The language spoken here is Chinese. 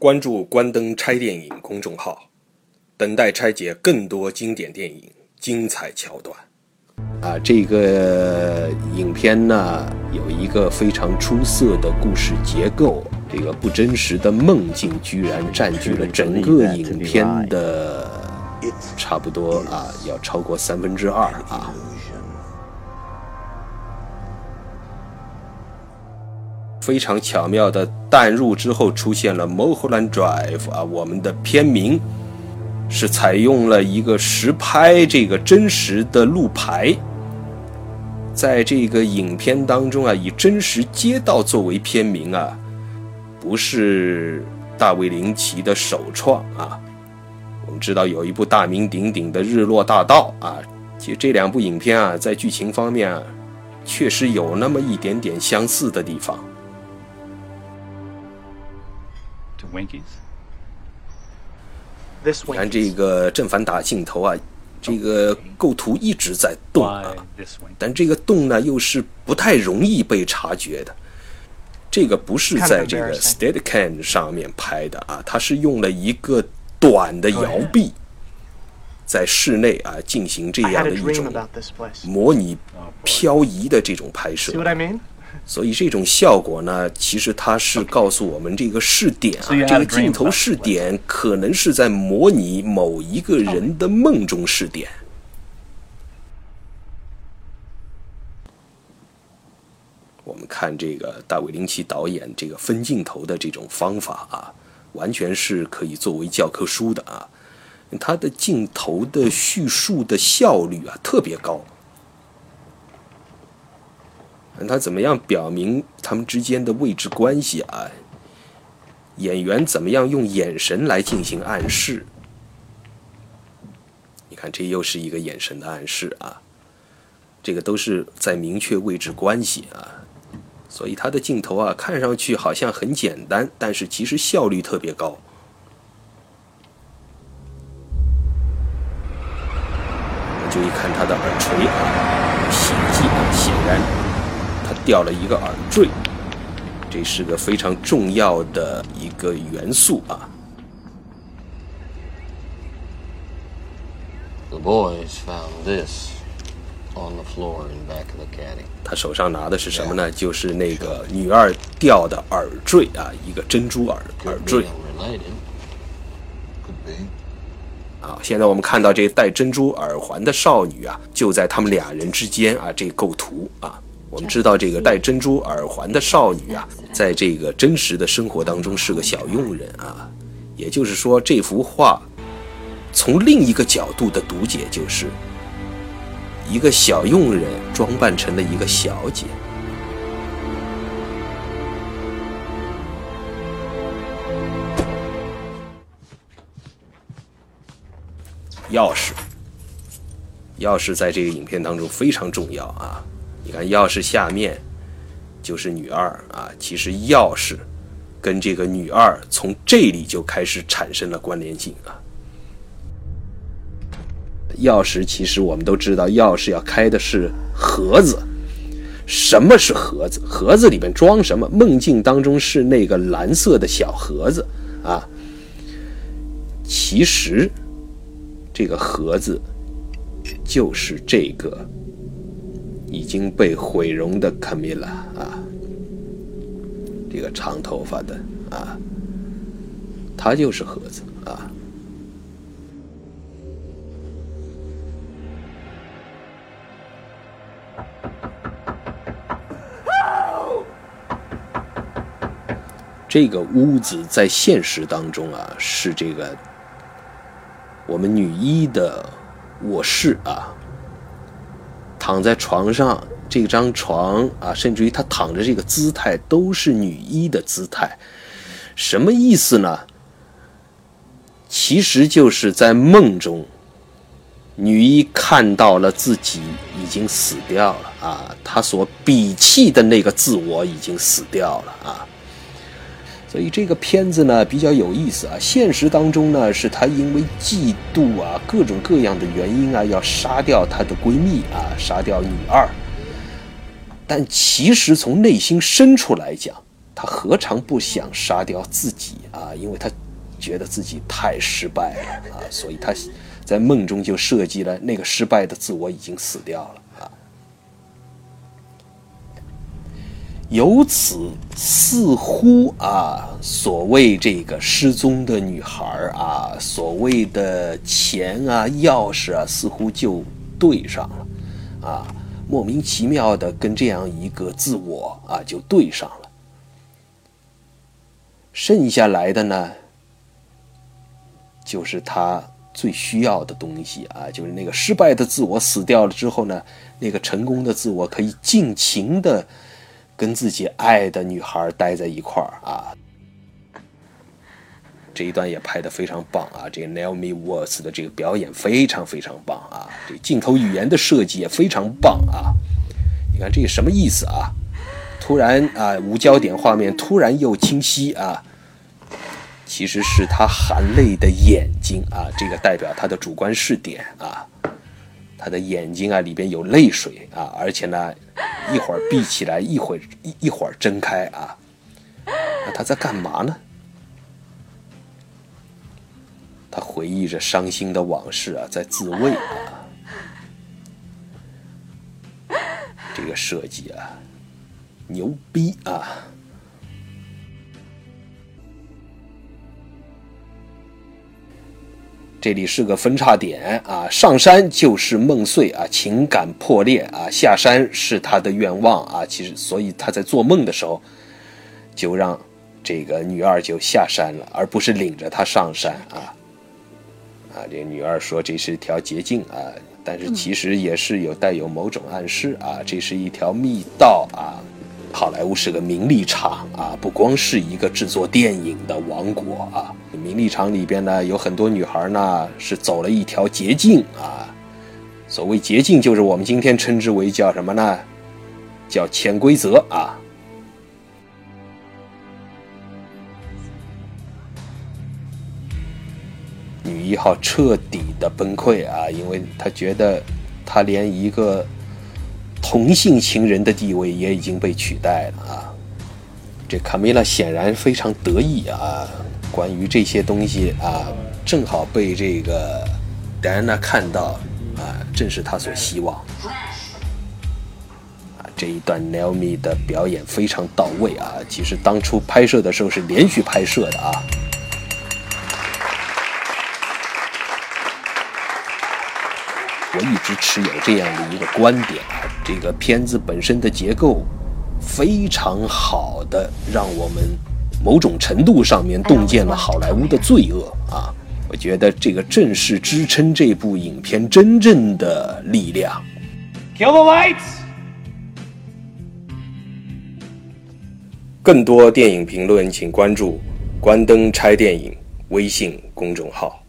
关注“关灯拆电影”公众号，等待拆解更多经典电影精彩桥段。啊，这个影片呢有一个非常出色的故事结构，这个不真实的梦境居然占据了整个影片的差不多啊，要超过三分之二啊。非常巧妙的弹入之后，出现了 Mulholland Drive 啊，我们的片名是采用了一个实拍这个真实的路牌，在这个影片当中啊，以真实街道作为片名啊，不是大卫林奇的首创啊。我们知道有一部大名鼎鼎的《日落大道》啊，其实这两部影片啊，在剧情方面啊，确实有那么一点点相似的地方。你看这个正反打镜头啊，这个构图一直在动啊，但这个动呢又是不太容易被察觉的。这个不是在这个 Steadicam 上面拍的啊，它是用了一个短的摇臂，在室内啊进行这样的一种模拟漂移的这种拍摄。所以这种效果呢，其实它是告诉我们这个视点啊，这个镜头视点可能是在模拟某一个人的梦中视点。我们看这个大卫林奇导演这个分镜头的这种方法啊，完全是可以作为教科书的啊，他的镜头的叙述的效率啊特别高。他怎么样表明他们之间的位置关系啊？演员怎么样用眼神来进行暗示？你看，这又是一个眼神的暗示啊！这个都是在明确位置关系啊，所以他的镜头啊，看上去好像很简单，但是其实效率特别高。注意看他的耳垂啊，血迹啊，显然。掉了一个耳坠，这是个非常重要的一个元素啊。The boys found this on the floor in back of the caddy。他手上拿的是什么呢？就是那个女二掉的耳坠啊，一个珍珠耳耳坠。啊，现在我们看到这戴珍珠耳环的少女啊，就在他们俩人之间啊，这构图啊。我们知道这个戴珍珠耳环的少女啊，在这个真实的生活当中是个小佣人啊，也就是说，这幅画从另一个角度的读解就是一个小佣人装扮成了一个小姐。钥匙，钥匙在这个影片当中非常重要啊。你看，钥匙下面就是女二啊。其实钥匙跟这个女二从这里就开始产生了关联性啊。钥匙其实我们都知道，钥匙要开的是盒子。什么是盒子？盒子里面装什么？梦境当中是那个蓝色的小盒子啊。其实这个盒子就是这个。已经被毁容的卡米拉啊，这个长头发的啊，他就是盒子啊。这个屋子在现实当中啊，是这个我们女一的卧室啊。躺在床上，这张床啊，甚至于他躺着这个姿态，都是女一的姿态，什么意思呢？其实就是在梦中，女一看到了自己已经死掉了啊，她所鄙弃的那个自我已经死掉了啊。所以这个片子呢比较有意思啊。现实当中呢，是她因为嫉妒啊，各种各样的原因啊，要杀掉她的闺蜜啊，杀掉女二。但其实从内心深处来讲，他何尝不想杀掉自己啊？因为他觉得自己太失败了啊，所以他在梦中就设计了那个失败的自我已经死掉了。由此似乎啊，所谓这个失踪的女孩啊，所谓的钱啊、钥匙啊，似乎就对上了，啊，莫名其妙的跟这样一个自我啊就对上了。剩下来的呢，就是他最需要的东西啊，就是那个失败的自我死掉了之后呢，那个成功的自我可以尽情的。跟自己爱的女孩待在一块儿啊，这一段也拍的非常棒啊！这个 Naomi Watts 的这个表演非常非常棒啊！这镜头语言的设计也非常棒啊！你看这个什么意思啊？突然啊，无焦点画面突然又清晰啊，其实是他含泪的眼睛啊，这个代表他的主观视点啊。他的眼睛啊，里边有泪水啊，而且呢，一会儿闭起来，一会儿一一会儿睁开啊。那他在干嘛呢？他回忆着伤心的往事啊，在自慰啊。这个设计啊，牛逼啊！这里是个分叉点啊，上山就是梦碎啊，情感破裂啊，下山是他的愿望啊。其实，所以他在做梦的时候，就让这个女二就下山了，而不是领着他上山啊。啊，这个女二说这是一条捷径啊，但是其实也是有带有某种暗示啊，这是一条密道啊。好莱坞是个名利场啊，不光是一个制作电影的王国啊。名利场里边呢，有很多女孩呢是走了一条捷径啊。所谓捷径，就是我们今天称之为叫什么呢？叫潜规则啊。女一号彻底的崩溃啊，因为她觉得她连一个。同性情人的地位也已经被取代了啊！这卡米拉显然非常得意啊。关于这些东西啊，正好被这个戴安娜看到啊，正是她所希望啊。这一段 Naomi 的表演非常到位啊。其实当初拍摄的时候是连续拍摄的啊。我一直持有这样的一个观点啊，这个片子本身的结构非常好的，让我们某种程度上面洞见了好莱坞的罪恶啊。我觉得这个正是支撑这部影片真正的力量。Kill the lights。更多电影评论，请关注“关灯拆电影”微信公众号。